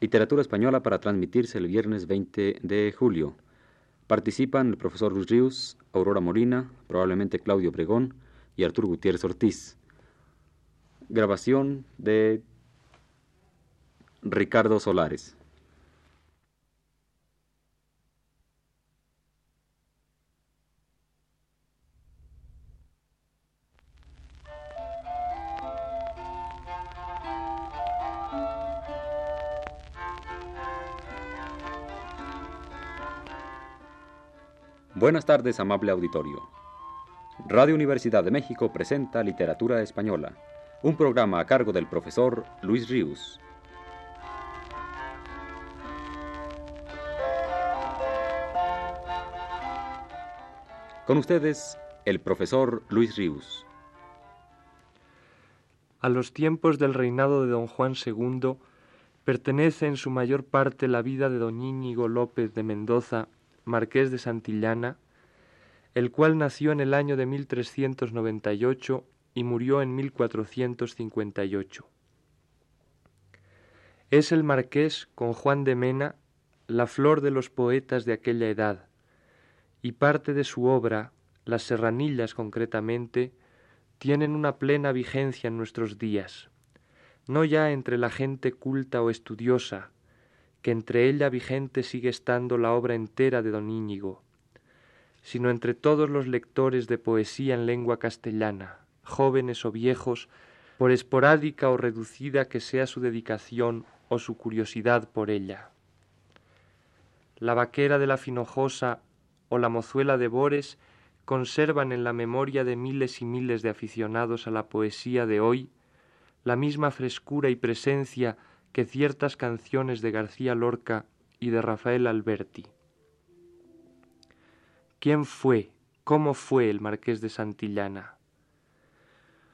Literatura Española para transmitirse el viernes 20 de julio. Participan el profesor Luis Ríos, Aurora Molina, probablemente Claudio Obregón y Arturo Gutiérrez Ortiz. Grabación de Ricardo Solares. Buenas tardes, amable auditorio. Radio Universidad de México presenta Literatura Española, un programa a cargo del profesor Luis Ríos. Con ustedes, el profesor Luis Ríos. A los tiempos del reinado de don Juan II pertenece en su mayor parte la vida de don Íñigo López de Mendoza marqués de Santillana, el cual nació en el año de 1398 y murió en 1458. Es el marqués, con Juan de Mena, la flor de los poetas de aquella edad, y parte de su obra, las serranillas concretamente, tienen una plena vigencia en nuestros días, no ya entre la gente culta o estudiosa, que entre ella vigente sigue estando la obra entera de don Íñigo, sino entre todos los lectores de poesía en lengua castellana, jóvenes o viejos, por esporádica o reducida que sea su dedicación o su curiosidad por ella. La vaquera de la Finojosa o la mozuela de Bores conservan en la memoria de miles y miles de aficionados a la poesía de hoy la misma frescura y presencia que ciertas canciones de García Lorca y de Rafael Alberti. ¿Quién fue, cómo fue el marqués de Santillana?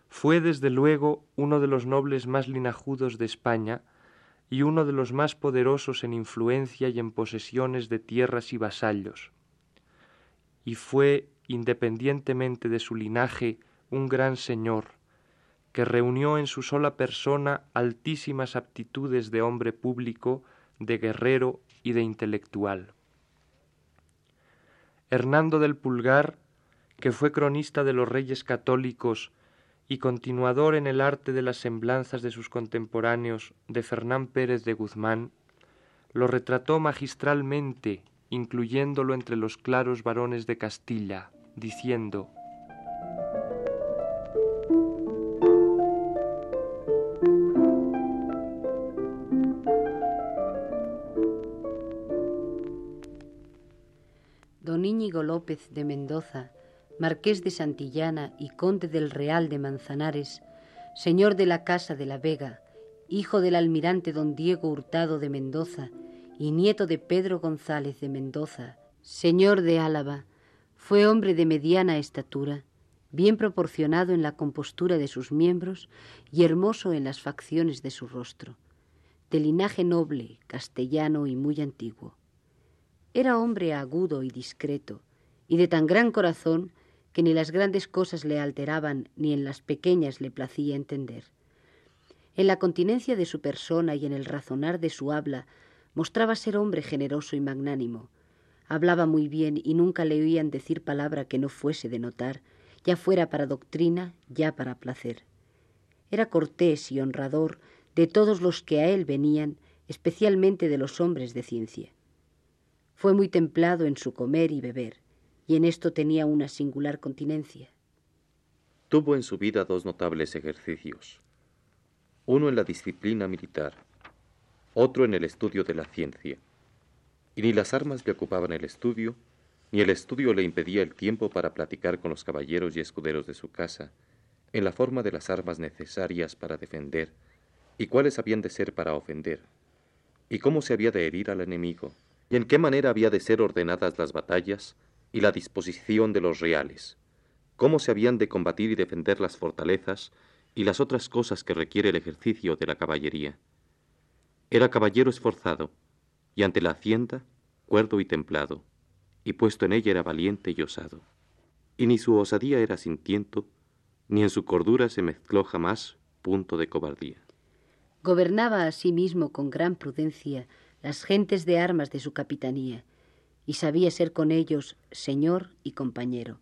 Fue desde luego uno de los nobles más linajudos de España y uno de los más poderosos en influencia y en posesiones de tierras y vasallos. Y fue, independientemente de su linaje, un gran señor, que reunió en su sola persona altísimas aptitudes de hombre público, de guerrero y de intelectual. Hernando del Pulgar, que fue cronista de los reyes católicos y continuador en el arte de las semblanzas de sus contemporáneos de Fernán Pérez de Guzmán, lo retrató magistralmente, incluyéndolo entre los claros varones de Castilla, diciendo López de Mendoza, marqués de Santillana y conde del Real de Manzanares, señor de la Casa de la Vega, hijo del almirante don Diego Hurtado de Mendoza y nieto de Pedro González de Mendoza, señor de Álava, fue hombre de mediana estatura, bien proporcionado en la compostura de sus miembros y hermoso en las facciones de su rostro, de linaje noble, castellano y muy antiguo. Era hombre agudo y discreto, y de tan gran corazón que ni las grandes cosas le alteraban ni en las pequeñas le placía entender. En la continencia de su persona y en el razonar de su habla mostraba ser hombre generoso y magnánimo. Hablaba muy bien y nunca le oían decir palabra que no fuese de notar, ya fuera para doctrina, ya para placer. Era cortés y honrador de todos los que a él venían, especialmente de los hombres de ciencia. Fue muy templado en su comer y beber, y en esto tenía una singular continencia. Tuvo en su vida dos notables ejercicios, uno en la disciplina militar, otro en el estudio de la ciencia, y ni las armas le ocupaban el estudio, ni el estudio le impedía el tiempo para platicar con los caballeros y escuderos de su casa, en la forma de las armas necesarias para defender, y cuáles habían de ser para ofender, y cómo se había de herir al enemigo, y en qué manera había de ser ordenadas las batallas y la disposición de los reales, cómo se habían de combatir y defender las fortalezas y las otras cosas que requiere el ejercicio de la caballería. Era caballero esforzado, y ante la hacienda, cuerdo y templado, y puesto en ella era valiente y osado. Y ni su osadía era sin tiento, ni en su cordura se mezcló jamás punto de cobardía. Gobernaba a sí mismo con gran prudencia las gentes de armas de su capitanía, y sabía ser con ellos señor y compañero.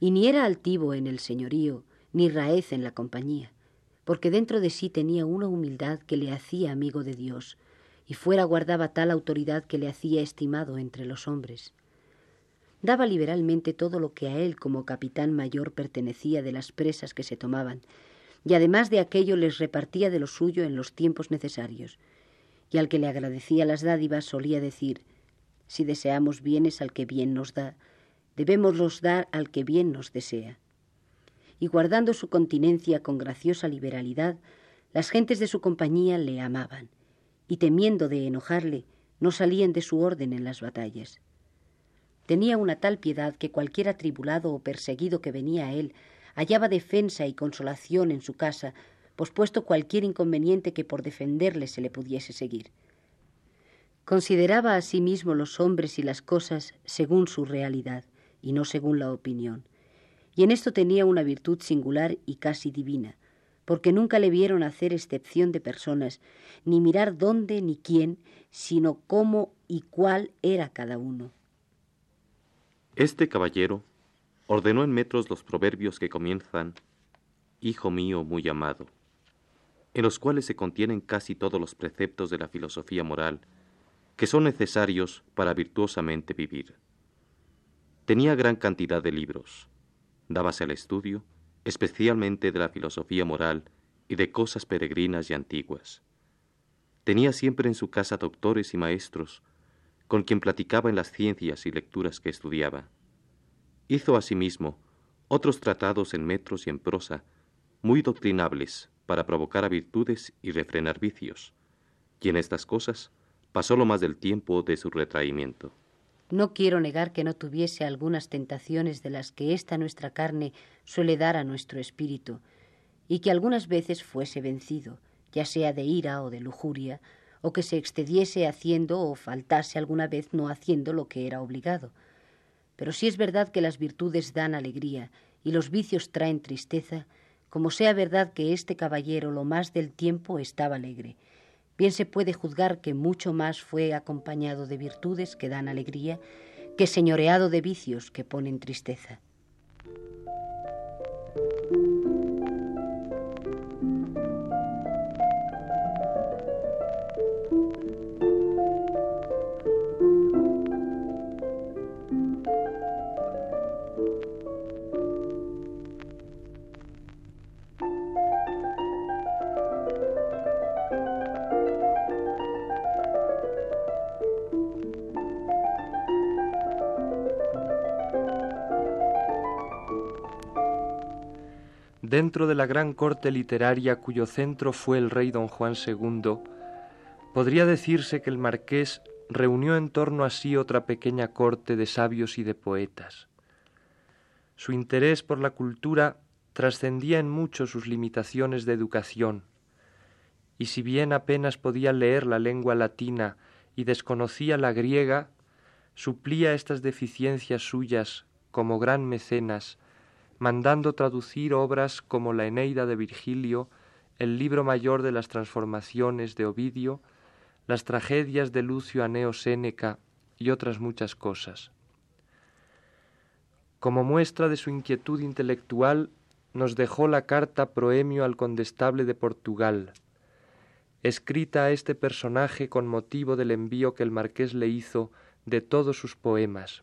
Y ni era altivo en el señorío, ni raez en la compañía, porque dentro de sí tenía una humildad que le hacía amigo de Dios, y fuera guardaba tal autoridad que le hacía estimado entre los hombres. Daba liberalmente todo lo que a él como capitán mayor pertenecía de las presas que se tomaban, y además de aquello les repartía de lo suyo en los tiempos necesarios. Y al que le agradecía las dádivas solía decir Si deseamos bienes al que bien nos da, debémoslos dar al que bien nos desea. Y guardando su continencia con graciosa liberalidad, las gentes de su compañía le amaban, y temiendo de enojarle, no salían de su orden en las batallas. Tenía una tal piedad que cualquier atribulado o perseguido que venía a él hallaba defensa y consolación en su casa, pospuesto cualquier inconveniente que por defenderle se le pudiese seguir. Consideraba a sí mismo los hombres y las cosas según su realidad y no según la opinión. Y en esto tenía una virtud singular y casi divina, porque nunca le vieron hacer excepción de personas, ni mirar dónde ni quién, sino cómo y cuál era cada uno. Este caballero ordenó en metros los proverbios que comienzan Hijo mío muy amado, en los cuales se contienen casi todos los preceptos de la filosofía moral que son necesarios para virtuosamente vivir. Tenía gran cantidad de libros, dábase al estudio, especialmente de la filosofía moral y de cosas peregrinas y antiguas. Tenía siempre en su casa doctores y maestros, con quien platicaba en las ciencias y lecturas que estudiaba. Hizo asimismo otros tratados en metros y en prosa, muy doctrinables para provocar a virtudes y refrenar vicios, y en estas cosas pasó lo más del tiempo de su retraimiento. No quiero negar que no tuviese algunas tentaciones de las que esta nuestra carne suele dar a nuestro espíritu, y que algunas veces fuese vencido, ya sea de ira o de lujuria, o que se excediese haciendo o faltase alguna vez no haciendo lo que era obligado. Pero si es verdad que las virtudes dan alegría y los vicios traen tristeza, como sea verdad que este caballero lo más del tiempo estaba alegre, bien se puede juzgar que mucho más fue acompañado de virtudes que dan alegría que señoreado de vicios que ponen tristeza. Dentro de la gran corte literaria cuyo centro fue el rey don Juan II, podría decirse que el marqués reunió en torno a sí otra pequeña corte de sabios y de poetas. Su interés por la cultura trascendía en mucho sus limitaciones de educación, y si bien apenas podía leer la lengua latina y desconocía la griega, suplía estas deficiencias suyas como gran mecenas mandando traducir obras como la Eneida de Virgilio, el libro mayor de las transformaciones de Ovidio, las tragedias de Lucio Aneo Séneca y otras muchas cosas. Como muestra de su inquietud intelectual, nos dejó la carta proemio al condestable de Portugal, escrita a este personaje con motivo del envío que el marqués le hizo de todos sus poemas,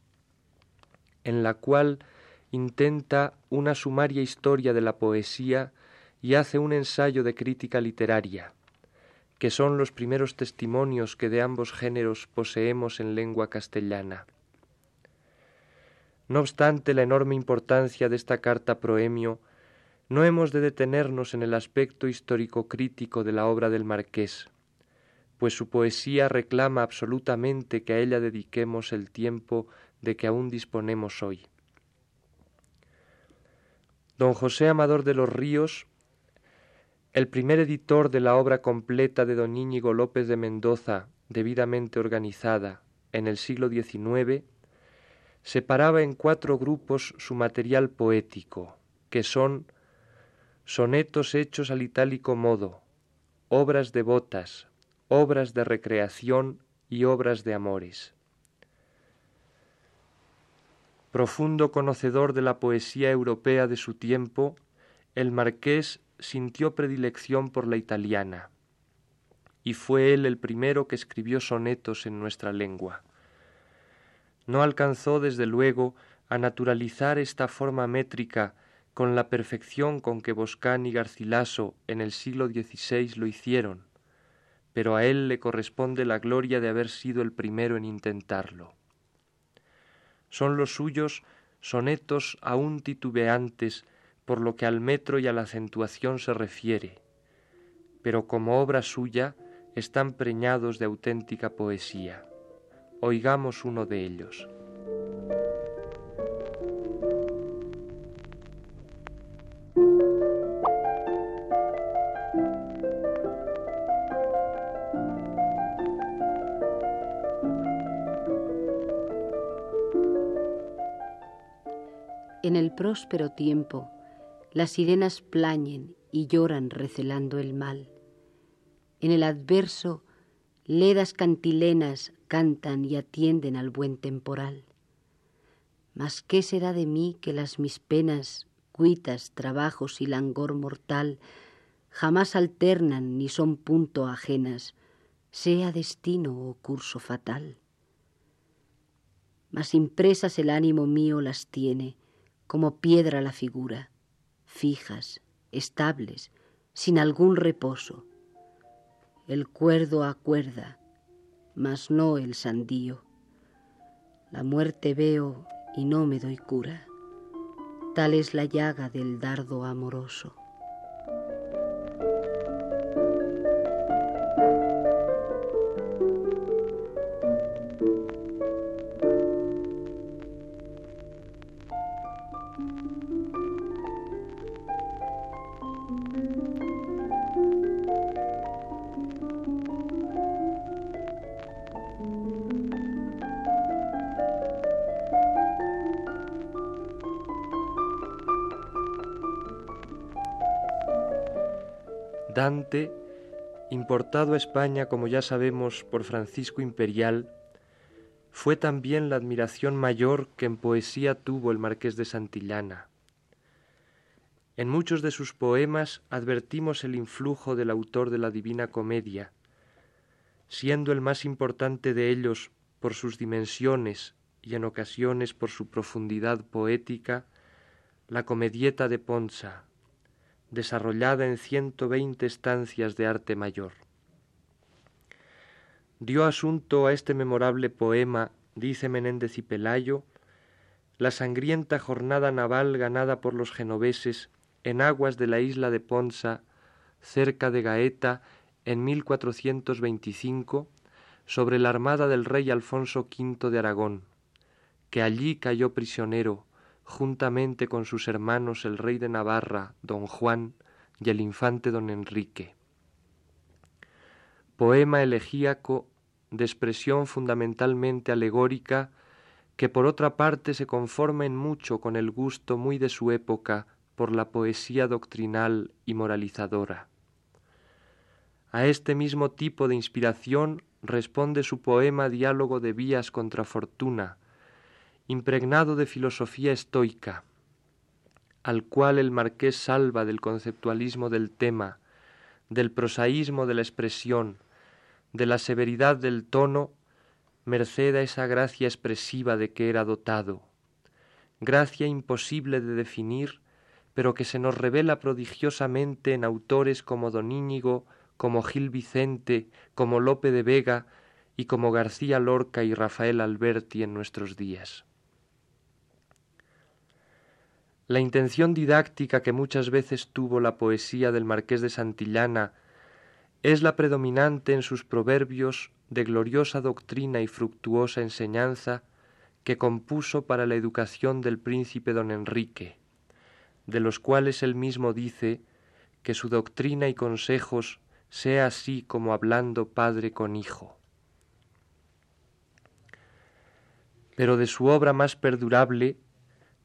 en la cual intenta una sumaria historia de la poesía y hace un ensayo de crítica literaria, que son los primeros testimonios que de ambos géneros poseemos en lengua castellana. No obstante la enorme importancia de esta carta proemio, no hemos de detenernos en el aspecto histórico-crítico de la obra del marqués, pues su poesía reclama absolutamente que a ella dediquemos el tiempo de que aún disponemos hoy. Don José Amador de los Ríos, el primer editor de la obra completa de don Íñigo López de Mendoza, debidamente organizada en el siglo XIX, separaba en cuatro grupos su material poético, que son sonetos hechos al itálico modo, obras devotas, obras de recreación y obras de amores. Profundo conocedor de la poesía europea de su tiempo, el marqués sintió predilección por la italiana, y fue él el primero que escribió sonetos en nuestra lengua. No alcanzó, desde luego, a naturalizar esta forma métrica con la perfección con que Boscán y Garcilaso en el siglo XVI lo hicieron, pero a él le corresponde la gloria de haber sido el primero en intentarlo. Son los suyos sonetos aún titubeantes por lo que al metro y a la acentuación se refiere, pero como obra suya están preñados de auténtica poesía. Oigamos uno de ellos. En el próspero tiempo, las sirenas plañen y lloran recelando el mal. En el adverso, ledas cantilenas cantan y atienden al buen temporal. Mas qué será de mí que las mis penas, cuitas, trabajos y langor mortal jamás alternan ni son punto ajenas, sea destino o curso fatal. Mas impresas el ánimo mío las tiene, como piedra la figura, fijas, estables, sin algún reposo. El cuerdo acuerda, mas no el sandío. La muerte veo y no me doy cura. Tal es la llaga del dardo amoroso. Dante, importado a España, como ya sabemos, por Francisco Imperial, fue también la admiración mayor que en poesía tuvo el marqués de Santillana. En muchos de sus poemas advertimos el influjo del autor de la Divina Comedia, siendo el más importante de ellos por sus dimensiones y en ocasiones por su profundidad poética, la Comedieta de Ponza, desarrollada en ciento veinte estancias de arte mayor. Dio asunto a este memorable poema, dice Menéndez y Pelayo, la sangrienta jornada naval ganada por los genoveses en aguas de la isla de Ponza, cerca de Gaeta, en 1425, sobre la armada del rey Alfonso V de Aragón, que allí cayó prisionero juntamente con sus hermanos el rey de Navarra, don Juan, y el infante don Enrique. Poema elegíaco de expresión fundamentalmente alegórica, que por otra parte se conforma en mucho con el gusto muy de su época por la poesía doctrinal y moralizadora. A este mismo tipo de inspiración responde su poema Diálogo de Vías contra Fortuna, impregnado de filosofía estoica, al cual el marqués salva del conceptualismo del tema, del prosaísmo de la expresión, de la severidad del tono, merced a esa gracia expresiva de que era dotado, gracia imposible de definir, pero que se nos revela prodigiosamente en autores como Don Íñigo, como Gil Vicente, como Lope de Vega y como García Lorca y Rafael Alberti en nuestros días. La intención didáctica que muchas veces tuvo la poesía del marqués de Santillana es la predominante en sus proverbios de gloriosa doctrina y fructuosa enseñanza que compuso para la educación del príncipe don Enrique, de los cuales él mismo dice que su doctrina y consejos sea así como hablando padre con hijo. Pero de su obra más perdurable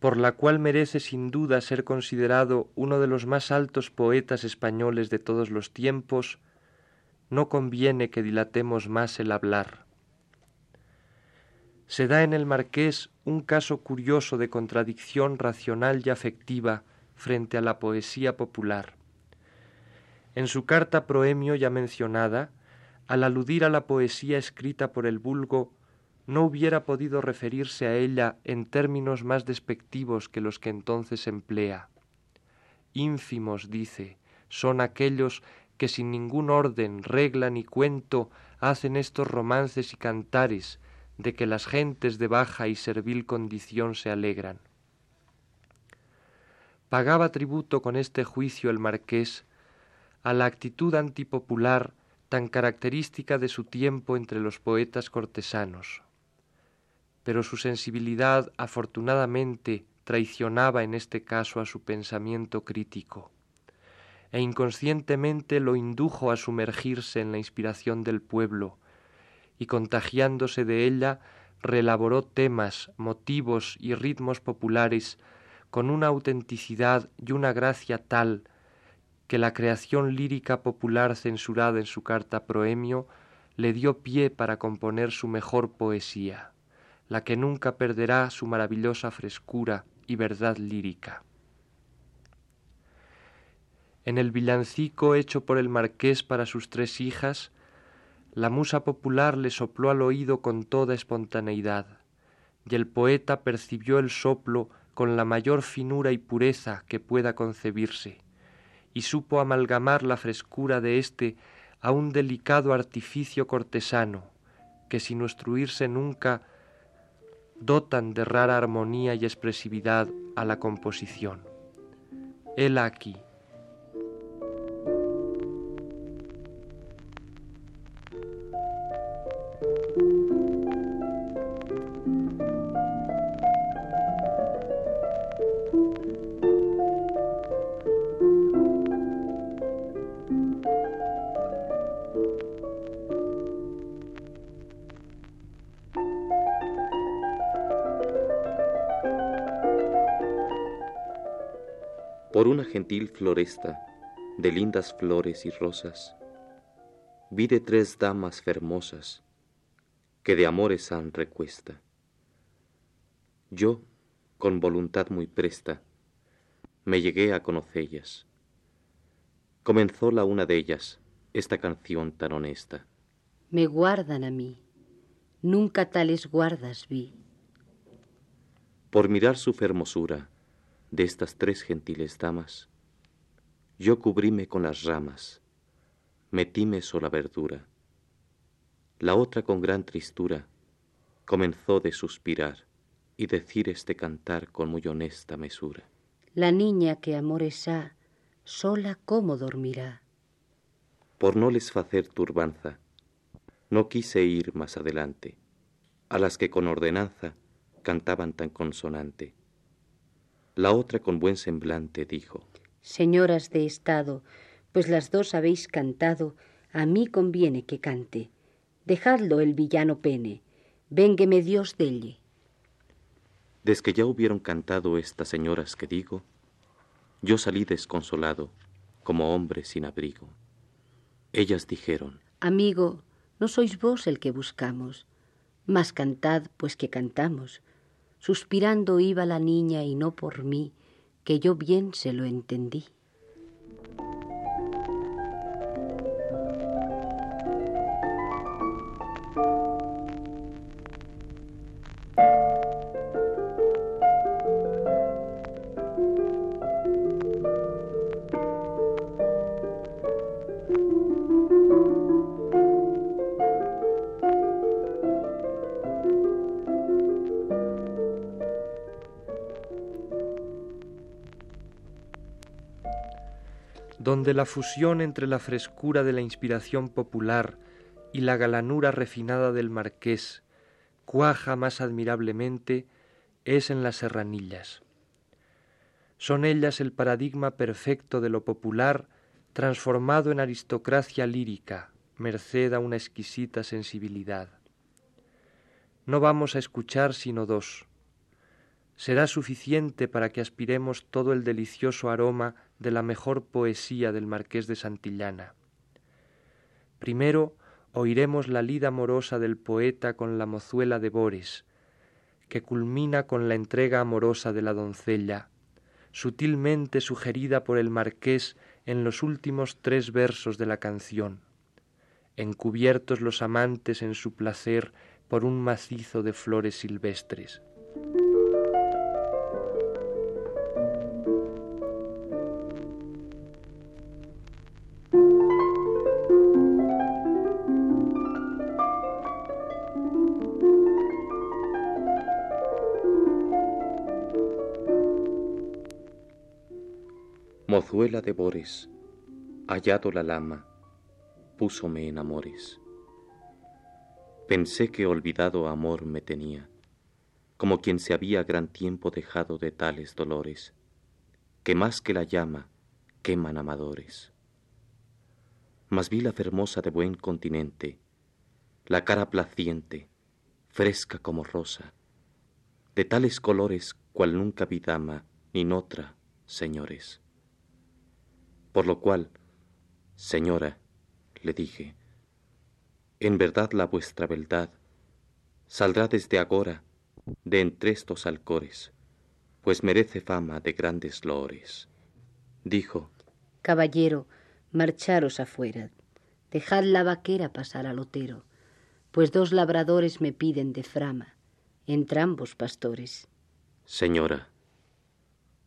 por la cual merece sin duda ser considerado uno de los más altos poetas españoles de todos los tiempos, no conviene que dilatemos más el hablar. Se da en el marqués un caso curioso de contradicción racional y afectiva frente a la poesía popular. En su carta proemio ya mencionada, al aludir a la poesía escrita por el vulgo, no hubiera podido referirse a ella en términos más despectivos que los que entonces emplea. Ínfimos, dice, son aquellos que sin ningún orden, regla ni cuento hacen estos romances y cantares de que las gentes de baja y servil condición se alegran. Pagaba tributo con este juicio el marqués a la actitud antipopular tan característica de su tiempo entre los poetas cortesanos. Pero su sensibilidad afortunadamente traicionaba en este caso a su pensamiento crítico e inconscientemente lo indujo a sumergirse en la inspiración del pueblo, y contagiándose de ella relaboró temas, motivos y ritmos populares con una autenticidad y una gracia tal que la creación lírica popular censurada en su carta proemio le dio pie para componer su mejor poesía, la que nunca perderá su maravillosa frescura y verdad lírica. En el villancico hecho por el marqués para sus tres hijas, la musa popular le sopló al oído con toda espontaneidad, y el poeta percibió el soplo con la mayor finura y pureza que pueda concebirse, y supo amalgamar la frescura de éste a un delicado artificio cortesano, que sin instruirse nunca dotan de rara armonía y expresividad a la composición. Él aquí, Por una gentil floresta de lindas flores y rosas, vi de tres damas fermosas que de amores han recuesta. Yo, con voluntad muy presta, me llegué a conocellas. Comenzó la una de ellas esta canción tan honesta. Me guardan a mí, nunca tales guardas vi. Por mirar su fermosura, de estas tres gentiles damas, yo cubríme con las ramas, metíme sola verdura. La otra con gran tristura comenzó de suspirar y decir este cantar con muy honesta mesura. La niña que amores ha, sola cómo dormirá. Por no les facer turbanza, no quise ir más adelante, a las que con ordenanza cantaban tan consonante la otra con buen semblante dijo, Señoras de Estado, pues las dos habéis cantado, a mí conviene que cante. Dejadlo el villano pene, véngueme Dios delle. Desde que ya hubieron cantado estas señoras que digo, yo salí desconsolado, como hombre sin abrigo. Ellas dijeron, Amigo, no sois vos el que buscamos, mas cantad pues que cantamos Suspirando iba la niña y no por mí, que yo bien se lo entendí. La fusión entre la frescura de la inspiración popular y la galanura refinada del marqués cuaja más admirablemente es en las serranillas. Son ellas el paradigma perfecto de lo popular transformado en aristocracia lírica, merced a una exquisita sensibilidad. No vamos a escuchar sino dos. Será suficiente para que aspiremos todo el delicioso aroma de la mejor poesía del marqués de Santillana. Primero oiremos la lida amorosa del poeta con la mozuela de Bores, que culmina con la entrega amorosa de la doncella, sutilmente sugerida por el marqués en los últimos tres versos de la canción, encubiertos los amantes en su placer por un macizo de flores silvestres. Mozuela de Bores, hallado la lama, púsome en amores. Pensé que olvidado amor me tenía, como quien se había gran tiempo dejado de tales dolores, que más que la llama queman amadores. Mas vi la fermosa de buen continente, la cara placiente, fresca como rosa, de tales colores cual nunca vi dama ni otra, señores. Por lo cual, Señora, le dije, en verdad la vuestra beldad saldrá desde agora de entre estos alcores, pues merece fama de grandes loores. Dijo, Caballero, marcharos afuera, dejad la vaquera pasar al otero, pues dos labradores me piden de frama, entrambos pastores. Señora,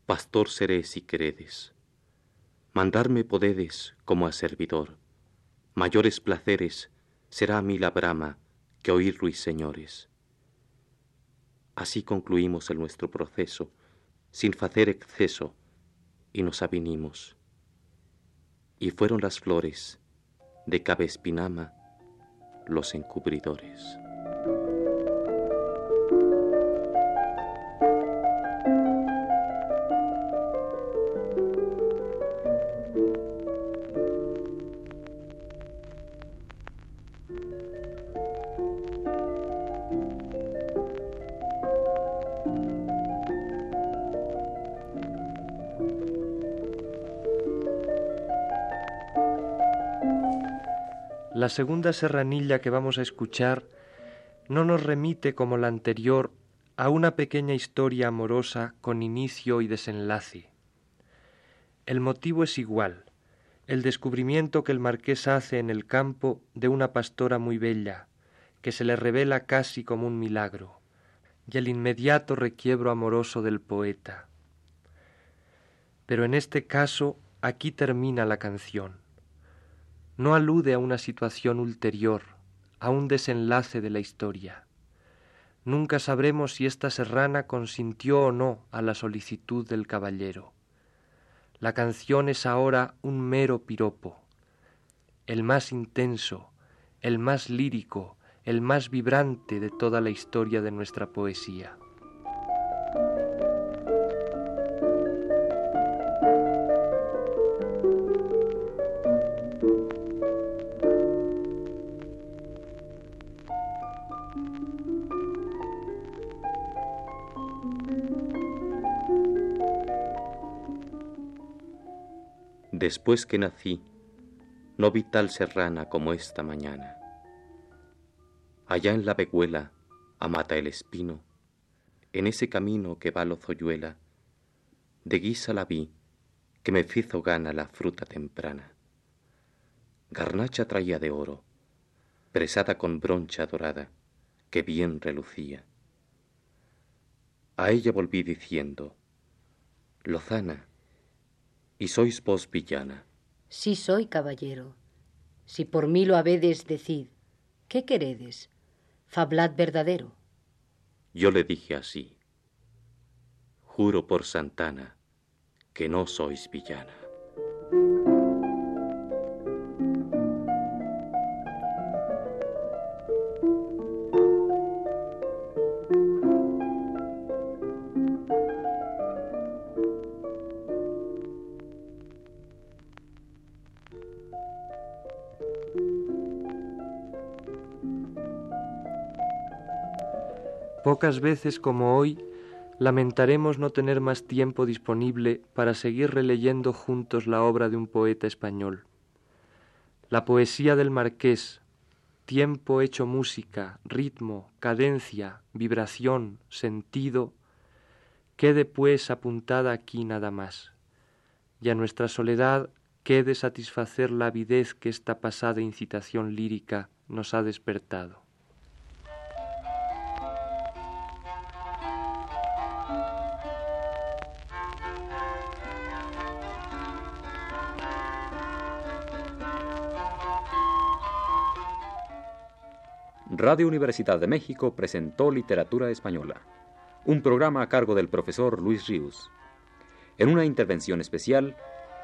pastor seré si queredes mandarme podedes como a servidor. Mayores placeres será a mí la brama que oír ruiseñores. Así concluimos el nuestro proceso, sin hacer exceso, y nos avinimos. Y fueron las flores de Cabespinama los encubridores. La segunda serranilla que vamos a escuchar no nos remite como la anterior a una pequeña historia amorosa con inicio y desenlace. El motivo es igual, el descubrimiento que el marqués hace en el campo de una pastora muy bella, que se le revela casi como un milagro, y el inmediato requiebro amoroso del poeta. Pero en este caso aquí termina la canción no alude a una situación ulterior, a un desenlace de la historia. Nunca sabremos si esta serrana consintió o no a la solicitud del caballero. La canción es ahora un mero piropo, el más intenso, el más lírico, el más vibrante de toda la historia de nuestra poesía. Después que nací, no vi tal serrana como esta mañana. Allá en la veguela, a Mata el Espino, en ese camino que va Lozoyuela, de guisa la vi, que me fizo gana la fruta temprana. Garnacha traía de oro, presada con broncha dorada, que bien relucía. A ella volví diciendo, Lozana, ¿Y sois vos villana? Sí soy, caballero. Si por mí lo habedes, decid, ¿qué queredes? Fablad verdadero. Yo le dije así, juro por Santana que no sois villana. Pocas veces como hoy lamentaremos no tener más tiempo disponible para seguir releyendo juntos la obra de un poeta español. La poesía del marqués, tiempo hecho música, ritmo, cadencia, vibración, sentido, quede pues apuntada aquí nada más, y a nuestra soledad quede satisfacer la avidez que esta pasada incitación lírica nos ha despertado. Radio Universidad de México presentó Literatura Española, un programa a cargo del profesor Luis Ríos. En una intervención especial,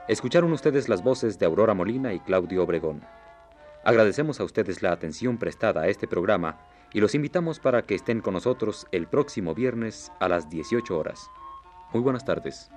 escucharon ustedes las voces de Aurora Molina y Claudio Obregón. Agradecemos a ustedes la atención prestada a este programa y los invitamos para que estén con nosotros el próximo viernes a las 18 horas. Muy buenas tardes.